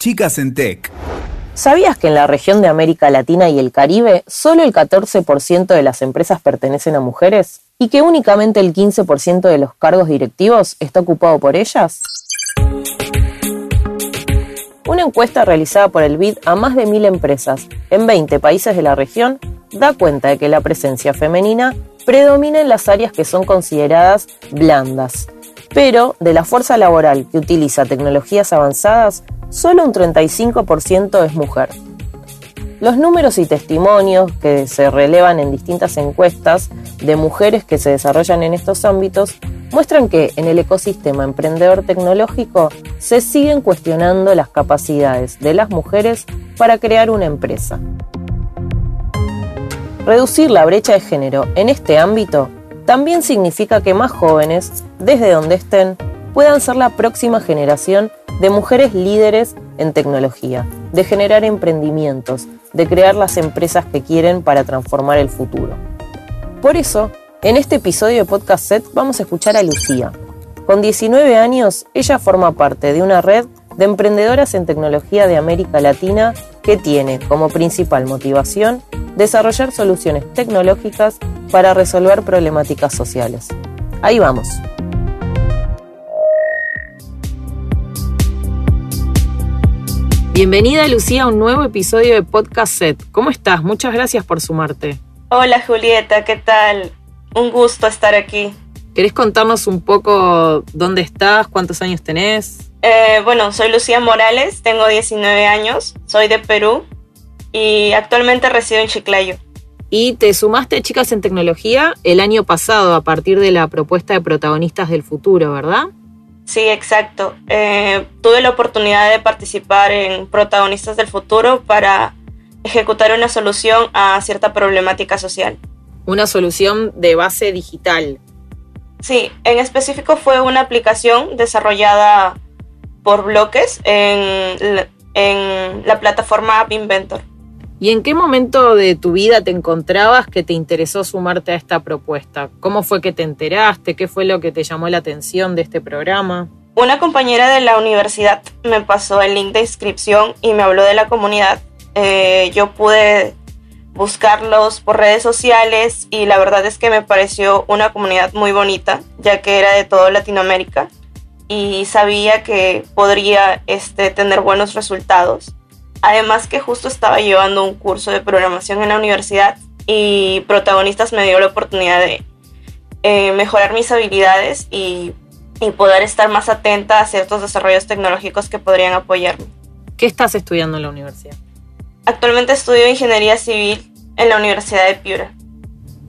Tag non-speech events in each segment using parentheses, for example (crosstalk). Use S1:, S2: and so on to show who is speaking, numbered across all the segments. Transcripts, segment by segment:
S1: Chicas en Tech.
S2: ¿Sabías que en la región de América Latina y el Caribe solo el 14% de las empresas pertenecen a mujeres? ¿Y que únicamente el 15% de los cargos directivos está ocupado por ellas? Una encuesta realizada por el BID a más de mil empresas en 20 países de la región da cuenta de que la presencia femenina predomina en las áreas que son consideradas blandas, pero de la fuerza laboral que utiliza tecnologías avanzadas, solo un 35% es mujer. Los números y testimonios que se relevan en distintas encuestas de mujeres que se desarrollan en estos ámbitos muestran que en el ecosistema emprendedor tecnológico se siguen cuestionando las capacidades de las mujeres para crear una empresa. Reducir la brecha de género en este ámbito también significa que más jóvenes, desde donde estén, puedan ser la próxima generación de mujeres líderes en tecnología, de generar emprendimientos, de crear las empresas que quieren para transformar el futuro. Por eso, en este episodio de Podcast Set vamos a escuchar a Lucía. Con 19 años, ella forma parte de una red de emprendedoras en tecnología de América Latina que tiene como principal motivación desarrollar soluciones tecnológicas para resolver problemáticas sociales. Ahí vamos. Bienvenida Lucía a un nuevo episodio de Podcast Set. ¿Cómo estás? Muchas gracias por sumarte.
S3: Hola Julieta, ¿qué tal? Un gusto estar aquí.
S2: ¿Querés contarnos un poco dónde estás, cuántos años tenés?
S3: Eh, bueno, soy Lucía Morales, tengo 19 años, soy de Perú y actualmente resido en Chiclayo.
S2: Y te sumaste a Chicas en Tecnología el año pasado a partir de la propuesta de protagonistas del futuro, ¿verdad?
S3: Sí, exacto. Eh, tuve la oportunidad de participar en Protagonistas del Futuro para ejecutar una solución a cierta problemática social
S2: una solución de base digital.
S3: Sí, en específico fue una aplicación desarrollada por bloques en, en la plataforma App Inventor.
S2: ¿Y en qué momento de tu vida te encontrabas que te interesó sumarte a esta propuesta? ¿Cómo fue que te enteraste? ¿Qué fue lo que te llamó la atención de este programa?
S3: Una compañera de la universidad me pasó el link de inscripción y me habló de la comunidad. Eh, yo pude buscarlos por redes sociales y la verdad es que me pareció una comunidad muy bonita, ya que era de toda Latinoamérica y sabía que podría este, tener buenos resultados. Además que justo estaba llevando un curso de programación en la universidad y protagonistas me dio la oportunidad de eh, mejorar mis habilidades y, y poder estar más atenta a ciertos desarrollos tecnológicos que podrían apoyarme.
S2: ¿Qué estás estudiando en la universidad?
S3: Actualmente estudio ingeniería civil en la Universidad de Piura.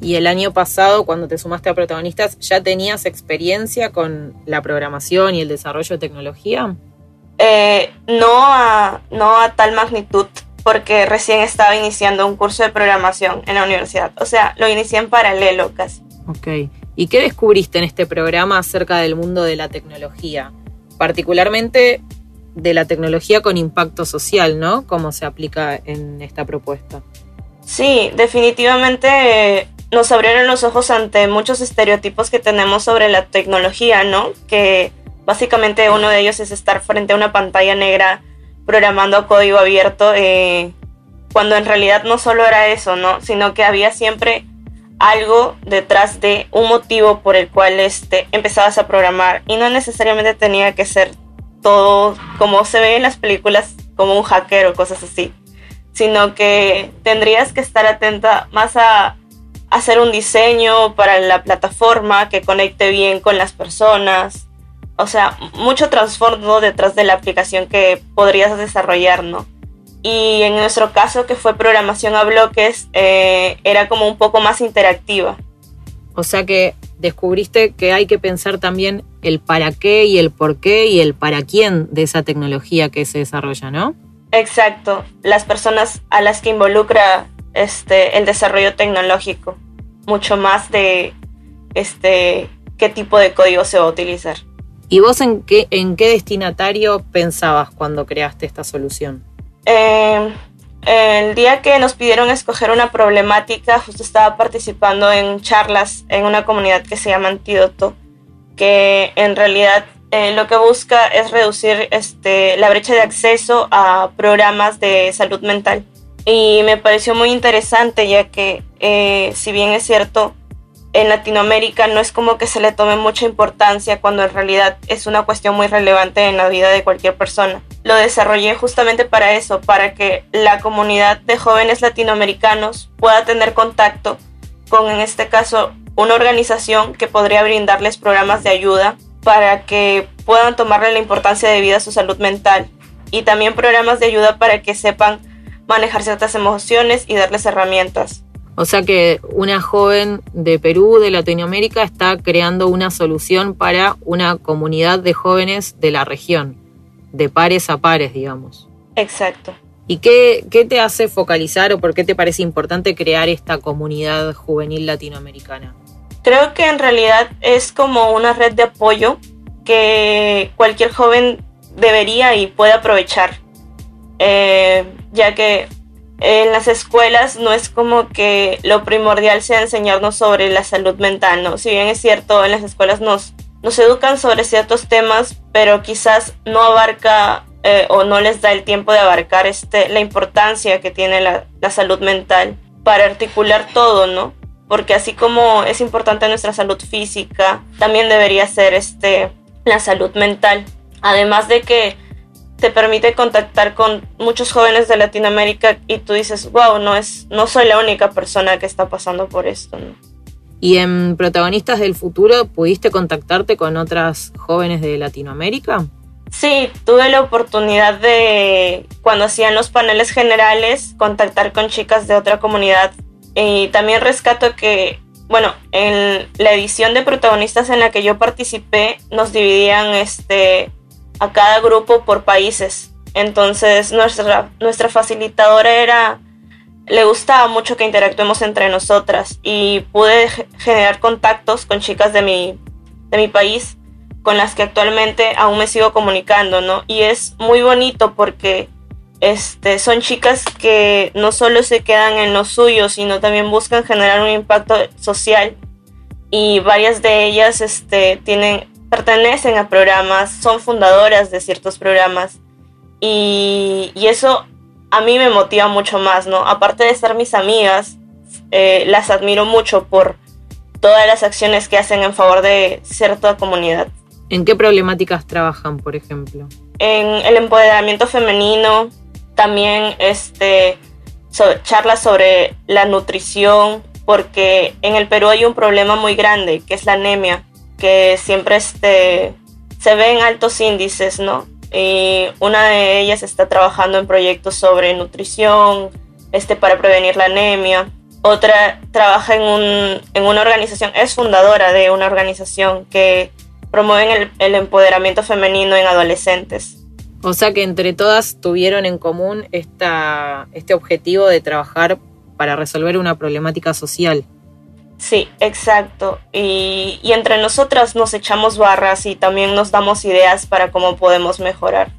S2: ¿Y el año pasado, cuando te sumaste a protagonistas, ya tenías experiencia con la programación y el desarrollo de tecnología?
S3: Eh, no, a, no a tal magnitud, porque recién estaba iniciando un curso de programación en la universidad. O sea, lo inicié en paralelo casi.
S2: Ok. ¿Y qué descubriste en este programa acerca del mundo de la tecnología? Particularmente de la tecnología con impacto social, ¿no? ¿Cómo se aplica en esta propuesta?
S3: Sí, definitivamente nos abrieron los ojos ante muchos estereotipos que tenemos sobre la tecnología, ¿no? Que básicamente uno de ellos es estar frente a una pantalla negra programando código abierto, eh, cuando en realidad no solo era eso, ¿no? Sino que había siempre algo detrás de un motivo por el cual este, empezabas a programar y no necesariamente tenía que ser todo como se ve en las películas como un hacker o cosas así, sino que tendrías que estar atenta más a hacer un diseño para la plataforma que conecte bien con las personas. O sea, mucho trasfondo detrás de la aplicación que podrías desarrollar, ¿no? Y en nuestro caso, que fue programación a bloques, eh, era como un poco más interactiva.
S2: O sea que descubriste que hay que pensar también el para qué y el por qué y el para quién de esa tecnología que se desarrolla, ¿no?
S3: Exacto, las personas a las que involucra este, el desarrollo tecnológico, mucho más de este, qué tipo de código se va a utilizar.
S2: ¿Y vos en qué, en qué destinatario pensabas cuando creaste esta solución?
S3: Eh, el día que nos pidieron escoger una problemática, justo estaba participando en charlas en una comunidad que se llama Antídoto, que en realidad eh, lo que busca es reducir este, la brecha de acceso a programas de salud mental. Y me pareció muy interesante ya que, eh, si bien es cierto, en Latinoamérica no es como que se le tome mucha importancia cuando en realidad es una cuestión muy relevante en la vida de cualquier persona. Lo desarrollé justamente para eso, para que la comunidad de jóvenes latinoamericanos pueda tener contacto con, en este caso, una organización que podría brindarles programas de ayuda para que puedan tomarle la importancia de vida a su salud mental y también programas de ayuda para que sepan manejar ciertas emociones y darles herramientas.
S2: O sea que una joven de Perú, de Latinoamérica, está creando una solución para una comunidad de jóvenes de la región, de pares a pares, digamos.
S3: Exacto.
S2: ¿Y qué, qué te hace focalizar o por qué te parece importante crear esta comunidad juvenil latinoamericana?
S3: Creo que en realidad es como una red de apoyo que cualquier joven debería y puede aprovechar, eh, ya que en las escuelas no es como que lo primordial sea enseñarnos sobre la salud mental, ¿no? Si bien es cierto, en las escuelas nos, nos educan sobre ciertos temas, pero quizás no abarca eh, o no les da el tiempo de abarcar este, la importancia que tiene la, la salud mental para articular todo, ¿no? Porque así como es importante nuestra salud física, también debería ser este, la salud mental. Además de que te permite contactar con muchos jóvenes de Latinoamérica y tú dices, wow, no, es, no soy la única persona que está pasando por esto.
S2: ¿Y en Protagonistas del Futuro pudiste contactarte con otras jóvenes de Latinoamérica?
S3: Sí, tuve la oportunidad de, cuando hacían los paneles generales, contactar con chicas de otra comunidad. Y también rescato que, bueno, en la edición de protagonistas en la que yo participé, nos dividían este, a cada grupo por países. Entonces nuestra, nuestra facilitadora era, le gustaba mucho que interactuemos entre nosotras y pude generar contactos con chicas de mi, de mi país con las que actualmente aún me sigo comunicando, ¿no? Y es muy bonito porque este, son chicas que no solo se quedan en lo suyo, sino también buscan generar un impacto social. Y varias de ellas este, tienen pertenecen a programas, son fundadoras de ciertos programas y, eso a mí me motiva mucho más, ¿no? Aparte de ser mis amigas, eh, las admiro mucho por todas las acciones que hacen en favor de cierta comunidad.
S2: ¿En qué problemáticas trabajan, por ejemplo?
S3: En el empoderamiento femenino, también este, charlas sobre la nutrición, porque en el Perú hay un problema muy grande, que es la anemia que siempre este, se ven altos índices, ¿no? Y una de ellas está trabajando en proyectos sobre nutrición, este, para prevenir la anemia. Otra trabaja en, un, en una organización, es fundadora de una organización que promueve el, el empoderamiento femenino en adolescentes.
S2: O sea que entre todas tuvieron en común esta, este objetivo de trabajar para resolver una problemática social.
S3: Sí, exacto. Y, entre nosotras nos echamos barras y también nos damos ideas para cómo podemos mejorar.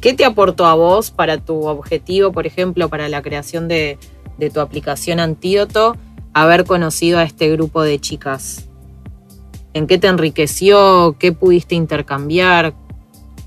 S2: ¿Qué te aportó a vos para tu objetivo, por ejemplo, para la creación de, de tu aplicación Antídoto, haber conocido a este grupo de chicas? ¿En qué te enriqueció? ¿Qué pudiste intercambiar?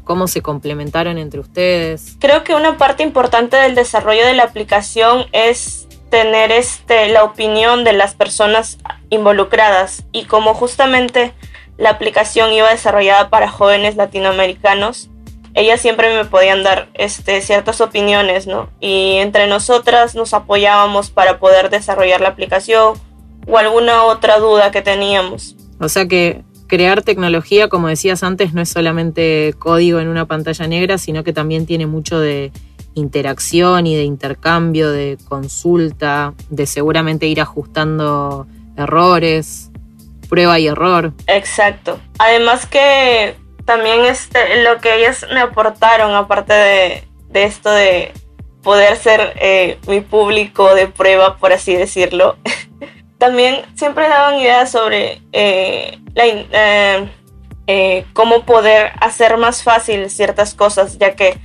S2: ¿Cómo se complementaron entre ustedes?
S3: Creo que una parte importante del desarrollo de la aplicación es tener este, la opinión de las personas involucradas y como justamente la aplicación iba desarrollada para jóvenes latinoamericanos, ellas siempre me podían dar este, ciertas opiniones, ¿no? Y entre nosotras nos apoyábamos para poder desarrollar la aplicación o alguna otra duda que teníamos.
S2: O sea que crear tecnología, como decías antes, no es solamente código en una pantalla negra, sino que también tiene mucho de interacción y de intercambio, de consulta, de seguramente ir ajustando errores, prueba y error.
S3: Exacto. Además que también este, lo que ellas me aportaron, aparte de, esto de poder ser eh, mi público de prueba, por así decirlo, (laughs) también siempre daban ideas sobre eh, eh, cómo poder hacer más fácil ciertas cosas, ya que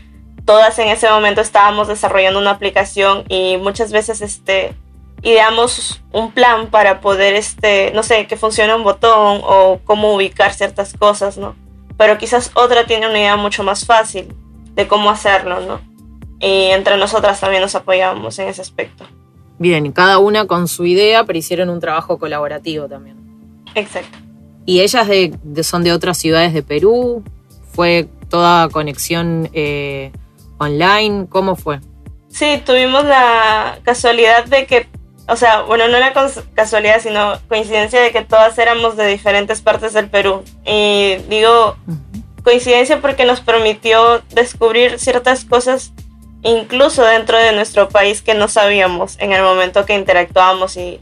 S3: todas en ese momento estábamos desarrollando una aplicación y muchas veces este, ideamos un plan para poder, este, no sé, que funcione un botón o cómo ubicar ciertas cosas, ¿no? pero quizás otra tiene una idea mucho más fácil de cómo hacerlo, ¿no? Y entre nosotras también nos apoyamos en ese aspecto.
S2: Bien, cada una con su idea, pero hicieron un trabajo colaborativo también.
S3: Exacto.
S2: ¿Y ellas de, son de otras ciudades de Perú? ¿Fue toda conexión eh, online? ¿Cómo fue?
S3: Sí, tuvimos la casualidad de que, o sea, bueno, no la casualidad, sino coincidencia de que todas éramos de diferentes partes del Perú. Y digo coincidencia porque nos permitió descubrir ciertas cosas incluso dentro de nuestro país que no sabíamos en el momento que interactuábamos y,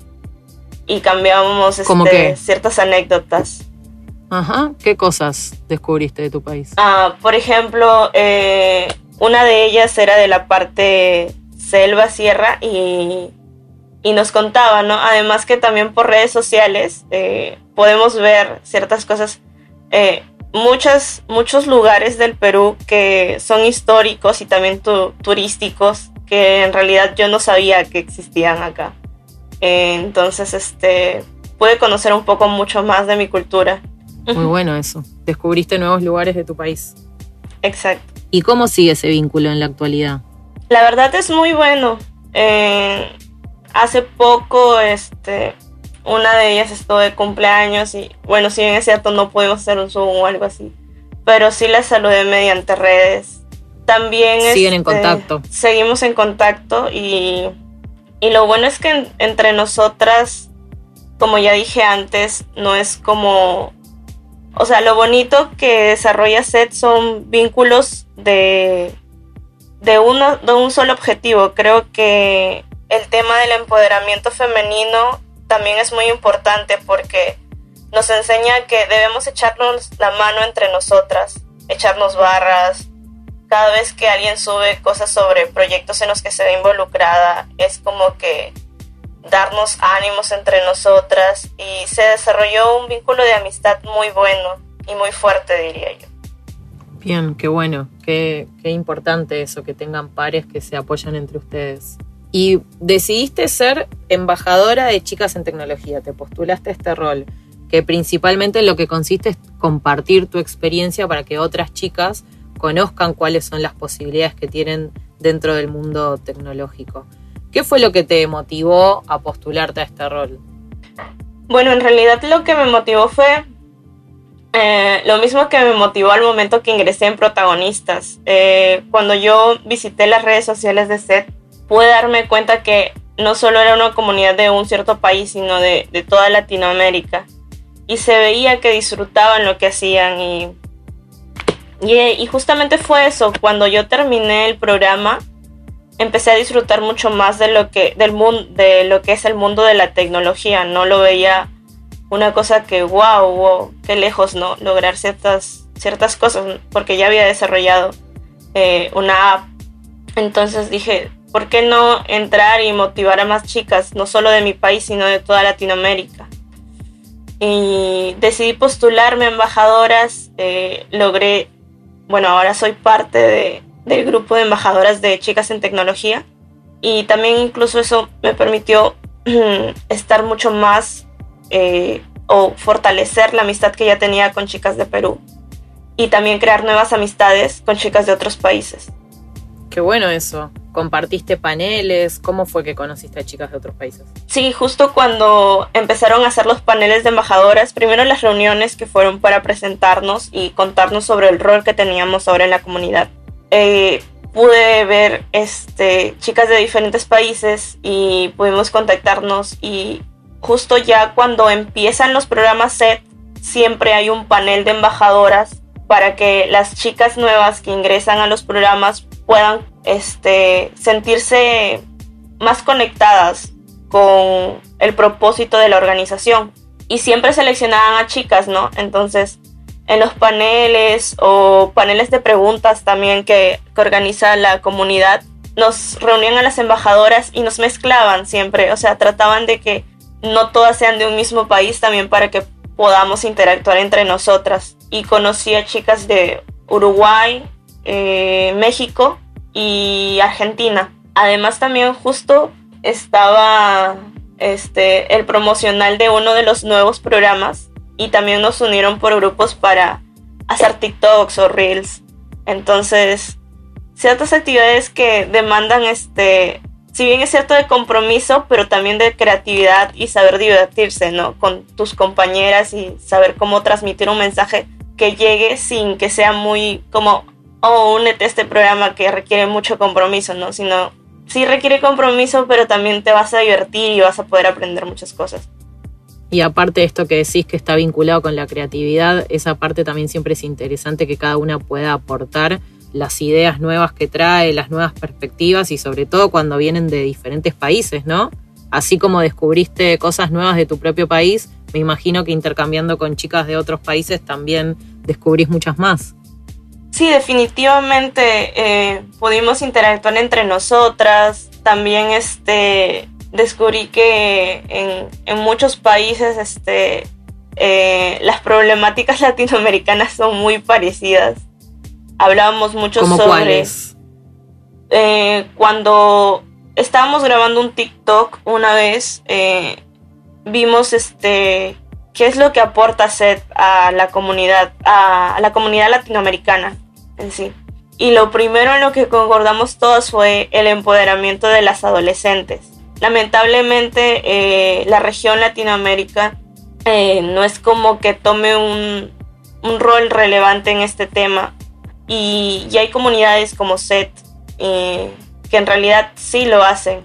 S3: y cambiábamos este, ciertas anécdotas.
S2: Ajá, ¿qué cosas descubriste de tu país?
S3: Ah, por ejemplo, eh, una de ellas era de la parte selva, sierra y, y nos contaba, ¿no? Además que también por redes sociales eh, podemos ver ciertas cosas. Eh, muchas, muchos lugares del Perú que son históricos y también turísticos que en realidad yo no sabía que existían acá. Eh, entonces, este, pude conocer un poco mucho más de mi cultura.
S2: Muy bueno eso. Descubriste nuevos lugares de tu país.
S3: Exacto.
S2: ¿Y cómo sigue ese vínculo en la actualidad?
S3: La verdad es muy bueno. Eh, hace poco, este, una de ellas estuvo de cumpleaños y bueno, si bien es cierto no pudimos hacer un Zoom o algo así, pero sí la saludé mediante redes. También
S2: siguen en este, contacto.
S3: Seguimos en contacto y, y lo bueno es que entre nosotras, como ya dije antes, no es como... O sea, lo bonito que desarrolla SET son vínculos de, de, uno, de un solo objetivo. Creo que el tema del empoderamiento femenino también es muy importante porque nos enseña que debemos echarnos la mano entre nosotras, echarnos barras. Cada vez que alguien sube cosas sobre proyectos en los que se ve involucrada, es como que darnos ánimos entre nosotras y se desarrolló un vínculo de amistad muy bueno y muy fuerte, diría yo.
S2: Bien, qué bueno, qué, qué importante eso, que tengan pares que se apoyan entre ustedes. Y decidiste ser embajadora de chicas en tecnología, te postulaste a este rol, que principalmente lo que consiste es compartir tu experiencia para que otras chicas conozcan cuáles son las posibilidades que tienen dentro del mundo tecnológico. ¿Qué fue lo que te motivó a postularte a este rol?
S3: Bueno, en realidad lo que me motivó fue eh, lo mismo que me motivó al momento que ingresé en protagonistas. Eh, cuando yo visité las redes sociales de SET, pude darme cuenta que no solo era una comunidad de un cierto país, sino de, toda Latinoamérica. Y se veía que disfrutaban lo que hacían y, y, justamente fue eso, cuando yo terminé el programa, empecé a disfrutar mucho más de lo que, del mundo, de lo que es el mundo de la tecnología. No lo veía una cosa que, wow, wow, qué lejos, ¿no? Lograr ciertas, ciertas cosas, porque ya había desarrollado eh, una app. Entonces dije, ¿por qué no entrar y motivar a más chicas, no solo de mi país, sino de toda Latinoamérica? Y decidí postularme a embajadoras, eh, logré, bueno, ahora soy parte del grupo de embajadoras de chicas en tecnología y también incluso eso me permitió (clears throat) estar mucho más eh, o fortalecer la amistad que ya tenía con chicas de Perú y también crear nuevas amistades con chicas de otros países.
S2: Qué bueno eso. ¿Compartiste paneles? ¿Cómo fue que conociste a chicas de otros países?
S3: Sí, justo cuando empezaron a hacer los paneles de embajadoras, primero las reuniones que fueron para presentarnos y contarnos sobre el rol que teníamos ahora en la comunidad. Eh, pude ver este, chicas de diferentes países y pudimos contactarnos y justo ya cuando empiezan los programas SET, siempre hay un panel de embajadoras para que las chicas nuevas que ingresan a los programas puedan este, sentirse más conectadas con el propósito de la organización. Y siempre seleccionaban a chicas, ¿no? Entonces, en los paneles o paneles de preguntas también que, que organiza la comunidad, nos reunían a las embajadoras y nos mezclaban siempre, o sea, trataban de que no todas sean de un mismo país también para que podamos interactuar entre nosotras. Y conocí a chicas de Uruguay, eh, México y Argentina. Además también justo estaba este, el promocional de uno de los nuevos programas y también nos unieron por grupos para hacer TikToks o Reels. Entonces, ciertas actividades que demandan este, si bien es cierto de compromiso, pero también de creatividad y saber divertirse, ¿no? Con tus compañeras y saber cómo transmitir un mensaje que llegue sin que sea muy como, oh, únete este programa que requiere mucho compromiso, ¿no? Sino, sí requiere compromiso, pero también te vas a divertir y vas a poder aprender muchas cosas.
S2: Y aparte de esto que decís que está vinculado con la creatividad, esa parte también siempre es interesante que cada una pueda aportar las ideas nuevas que trae, las nuevas perspectivas y sobre todo cuando vienen de diferentes países, ¿no? Así como descubriste cosas nuevas de tu propio país, me imagino que intercambiando con chicas de otros países también descubrís muchas más.
S3: Sí, definitivamente eh, pudimos interactuar entre nosotras. También este, descubrí que en, muchos países este, eh, las problemáticas (laughs) latinoamericanas son muy parecidas. Hablábamos mucho sobre eh, cuando estábamos grabando un TikTok una vez eh, vimos este qué es lo que aporta SET a la comunidad a, la comunidad latinoamericana en sí. Y lo primero en lo que concordamos todos fue el empoderamiento de las adolescentes lamentablemente eh, la región Latinoamérica no es como que tome un, un rol relevante en este tema y, hay comunidades como SET eh, que en realidad sí lo hacen.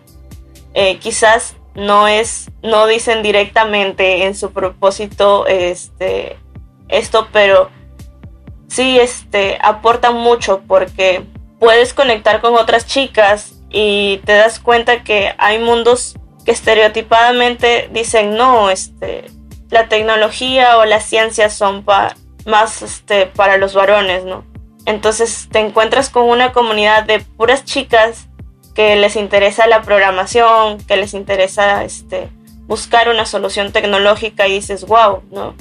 S3: Eh, quizás no es, no dicen directamente en su propósito este, esto, pero sí este, aportan mucho porque puedes conectar con otras chicas y te das cuenta que hay mundos que estereotipadamente dicen no, este, la tecnología o las ciencias son más este, para los varones, ¿no? Entonces te encuentras con una comunidad de puras chicas que les interesa la programación, que les interesa este, buscar una solución tecnológica y dices, wow, no,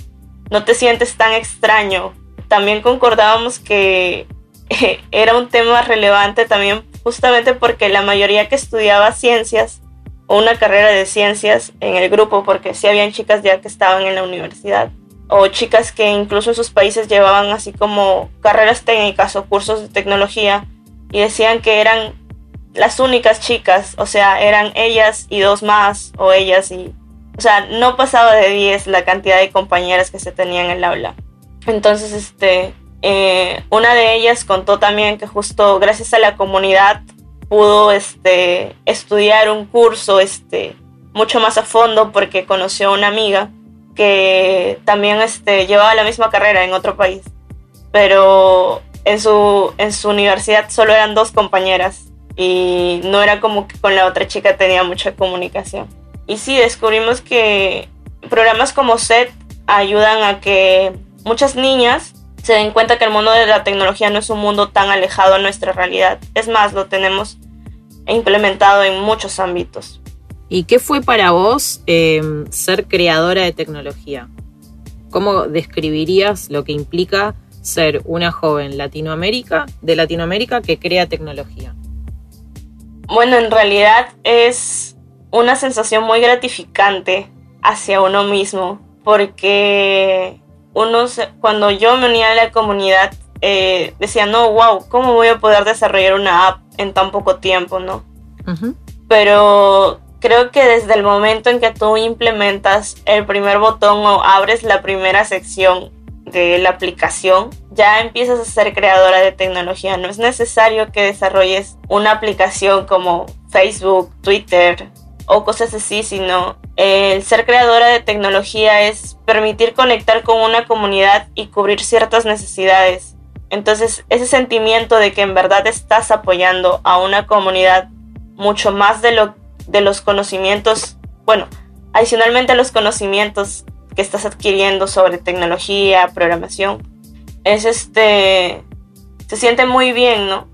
S3: no te sientes tan extraño. También concordábamos que (laughs) era un tema relevante también justamente porque la mayoría que estudiaba ciencias o una carrera de ciencias en el grupo, porque sí habían chicas ya que estaban en la universidad, o chicas que incluso en sus países llevaban así como carreras técnicas o cursos de tecnología y decían que eran las únicas chicas, o sea, eran ellas y dos más o ellas y, o sea, no pasaba de 10 la cantidad de compañeras que se tenían en el aula. Entonces, este, eh, una de ellas contó también que justo gracias a la comunidad pudo, este, estudiar un curso, este, mucho más a fondo porque conoció a una amiga que también este, llevaba la misma carrera en otro país, pero en su, en su universidad solo eran dos compañeras y no era como que con la otra chica tenía mucha comunicación. Y sí, descubrimos que programas como SET ayudan a que muchas niñas se den cuenta que el mundo de la tecnología no es un mundo tan alejado a nuestra realidad. Es más, lo tenemos implementado en muchos ámbitos.
S2: ¿Y qué fue para vos em, ser creadora de tecnología? ¿Cómo describirías lo que implica ser una joven Latinoamérica, de Latinoamérica que crea tecnología?
S3: Bueno, en realidad es una sensación muy gratificante hacia uno mismo, porque uno, cuando yo me unía a la comunidad, eh, decía, no, wow, ¿cómo voy a poder desarrollar una app en tan poco tiempo, no? Pero creo que desde el momento en que tú implementas el primer botón o abres la primera sección de la aplicación, ya empiezas a ser creadora de tecnología. No es necesario que desarrolles una aplicación como Facebook, Twitter o cosas así, sino el ser creadora de tecnología es permitir conectar con una comunidad y cubrir ciertas necesidades. Entonces, ese sentimiento de que en verdad estás apoyando a una comunidad mucho más de lo de los conocimientos, bueno, adicionalmente los conocimientos que estás adquiriendo sobre tecnología, programación, es este, se siente muy bien, ¿no?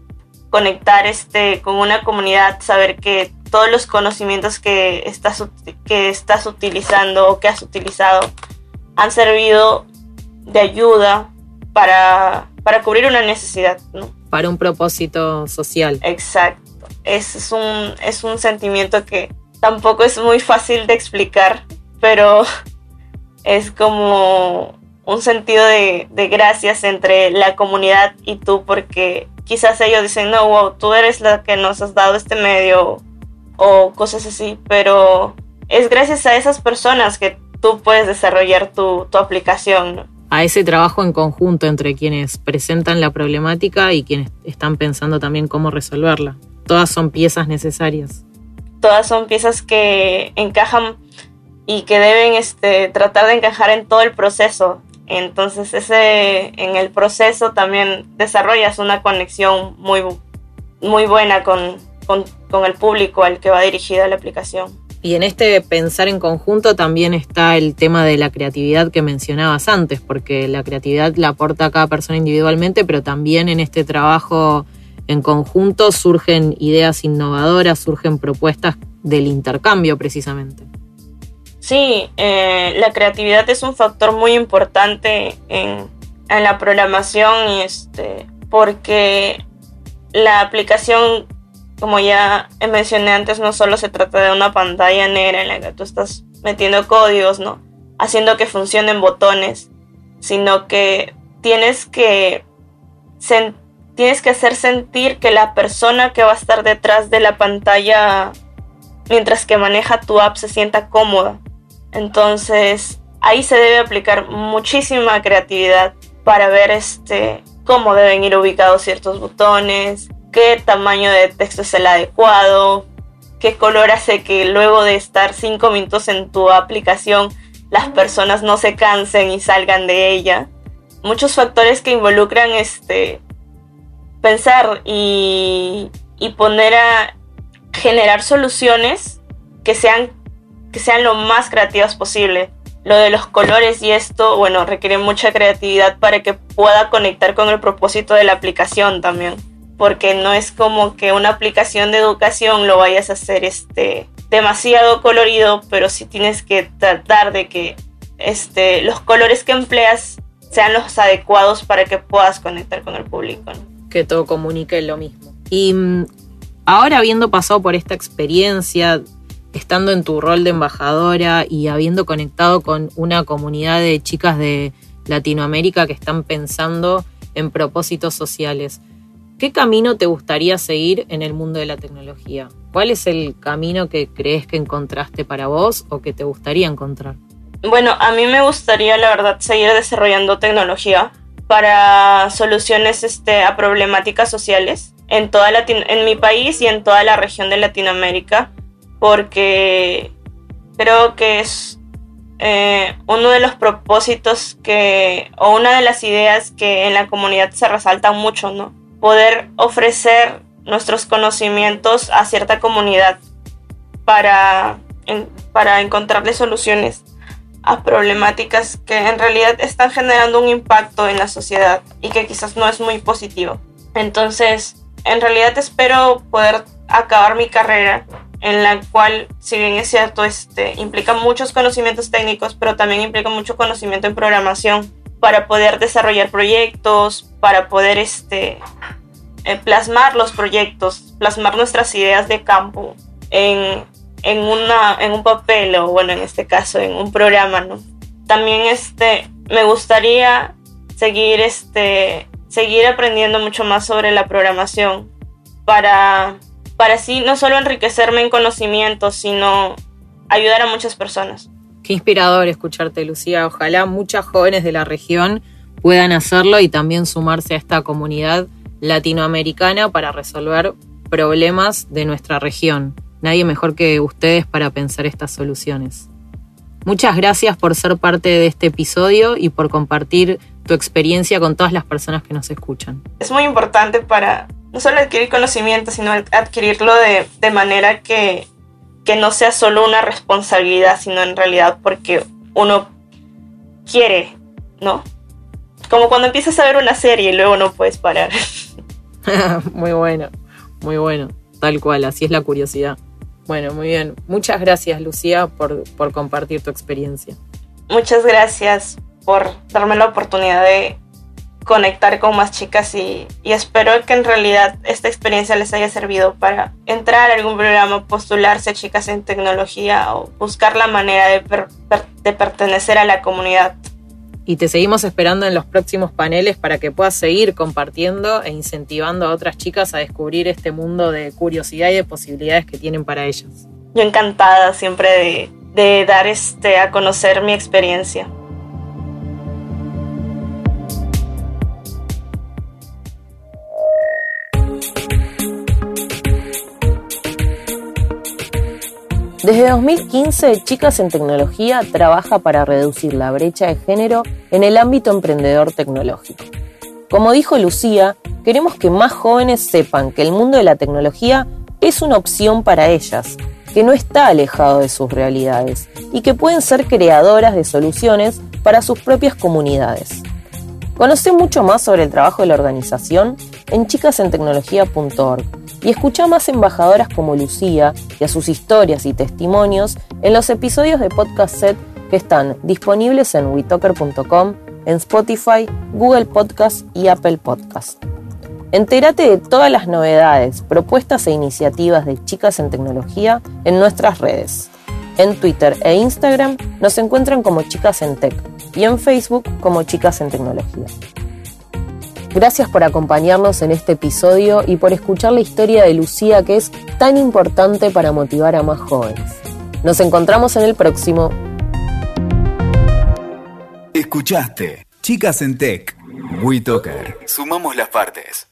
S3: Conectar este, con una comunidad, saber que todos los conocimientos que estás, que estás utilizando o que has utilizado han servido de ayuda para, para cubrir una necesidad, ¿no?
S2: Para un propósito social.
S3: Exacto es, un, es un sentimiento que tampoco es muy fácil de explicar, pero (laughs) es como un sentido de, de, gracias entre la comunidad y tú, porque quizás ellos dicen, no, wow, tú eres la que nos has dado este medio o cosas así, pero es gracias a esas personas que tú puedes desarrollar tu, tu aplicación.
S2: A ese trabajo en conjunto entre quienes presentan la problemática y quienes están pensando también cómo resolverla. Todas son piezas necesarias.
S3: Todas son piezas que encajan y que deben este, tratar de encajar en todo el proceso. Entonces ese, en el proceso también desarrollas una conexión muy, muy buena con, con, con el público al que va dirigida la aplicación.
S2: Y en este pensar en conjunto también está el tema de la creatividad que mencionabas antes, porque la creatividad la aporta a cada persona individualmente, pero también en este trabajo en conjunto surgen ideas innovadoras, surgen propuestas del intercambio precisamente.
S3: Sí, eh, la creatividad es un factor muy importante en, la programación este, porque la aplicación, como ya mencioné antes, no solo se trata de una pantalla negra en la que tú estás metiendo códigos, ¿no? Haciendo que funcionen botones, sino que tienes que, tienes que hacer sentir que la persona que va a estar detrás de la pantalla mientras que maneja tu app se sienta cómoda entonces, ahí se debe aplicar muchísima creatividad para ver este, cómo deben ir ubicados ciertos botones, qué tamaño de texto es el adecuado, qué color hace que luego de estar cinco minutos en tu aplicación las personas no se cansen y salgan de ella. Muchos factores que involucran este pensar y, y poner a generar soluciones que sean que sean lo más creativas posible. Lo de los colores y esto, bueno, requiere mucha creatividad para que pueda conectar con el propósito de la aplicación también. Porque no es como que una aplicación de educación lo vayas a hacer este, demasiado colorido, pero sí tienes que tratar de que este, los colores que empleas sean los adecuados para que puedas conectar con el público.
S2: Que todo comunique lo mismo. Y mm, ahora habiendo pasado por esta experiencia estando en tu rol de embajadora y habiendo conectado con una comunidad de chicas de Latinoamérica que están pensando en propósitos sociales, ¿qué camino te gustaría seguir en el mundo de la tecnología? ¿Cuál es el camino que crees que encontraste para vos o que te gustaría encontrar?
S3: Bueno, a mí me gustaría, la verdad, seguir desarrollando tecnología para soluciones este, a problemáticas sociales en, toda en mi país y en toda la región de Latinoamérica porque creo que es eh, uno de los propósitos que, o una de las ideas que en la comunidad se resaltan mucho, ¿no? Poder ofrecer nuestros conocimientos a cierta comunidad para, para encontrarle soluciones a problemáticas que en realidad están generando un impacto en la sociedad y que quizás no es muy positivo. Entonces, en realidad espero poder acabar mi carrera en la cual, si bien es cierto, este, implica muchos conocimientos técnicos, pero también implica mucho conocimiento en programación para poder desarrollar proyectos, para poder este, eh, plasmar los proyectos, plasmar nuestras ideas de campo en, en, una, en un papel o, bueno, en este caso, en un programa, ¿no? También este, me gustaría seguir, este, seguir aprendiendo mucho más sobre la programación para para así no solo enriquecerme en conocimientos, sino ayudar a muchas personas.
S2: Qué inspirador escucharte, Lucía. Ojalá muchas jóvenes de la región puedan hacerlo y también sumarse a esta comunidad latinoamericana para resolver problemas de nuestra región. Nadie mejor que ustedes para pensar estas soluciones. Muchas gracias por ser parte de este episodio y por compartir tu experiencia con todas las personas que nos escuchan.
S3: Es muy importante para no solo adquirir conocimiento, sino adquirirlo de, manera que, no sea solo una responsabilidad, sino en realidad porque uno quiere, ¿no? Como cuando empiezas a ver una serie y luego no puedes parar. (laughs)
S2: muy bueno, muy bueno, tal cual, así es la curiosidad. Bueno, muy bien. Muchas gracias, Lucía, por, por compartir tu experiencia.
S3: Muchas gracias por darme la oportunidad de conectar con más chicas y, espero que en realidad esta experiencia les haya servido para entrar a algún programa, postularse a chicas en tecnología o buscar la manera de, de pertenecer a la comunidad.
S2: y te seguimos esperando en los próximos paneles para que puedas seguir compartiendo e incentivando a otras chicas a descubrir este mundo de curiosidad y de posibilidades que tienen para ellas.
S3: Yo encantada siempre de, de dar este, a conocer mi experiencia.
S2: Desde 2015, Chicas en Tecnología trabaja para reducir la brecha de género en el ámbito emprendedor tecnológico. Como dijo Lucía, queremos que más jóvenes sepan que el mundo de la tecnología es una opción para ellas, que no está alejado de sus realidades y que pueden ser creadoras de soluciones para sus propias comunidades. Conoce mucho más sobre el trabajo de la organización en chicasentecnología.org y escucha más embajadoras como Lucía y a sus historias y testimonios en los episodios de Podcast Set que están disponibles en witoker.com, en Spotify, Google Podcast y Apple Podcast. Entérate de todas las novedades, propuestas e iniciativas de Chicas en Tecnología en nuestras redes. En Twitter e Instagram nos encuentran como Chicas en Tech y en Facebook como Chicas en Tecnología. Gracias por acompañarnos en este episodio y por escuchar la historia de Lucía que es tan importante para motivar a más jóvenes. Nos encontramos en el próximo.
S1: Escuchaste Chicas en Tech. WeToker. Sumamos las partes.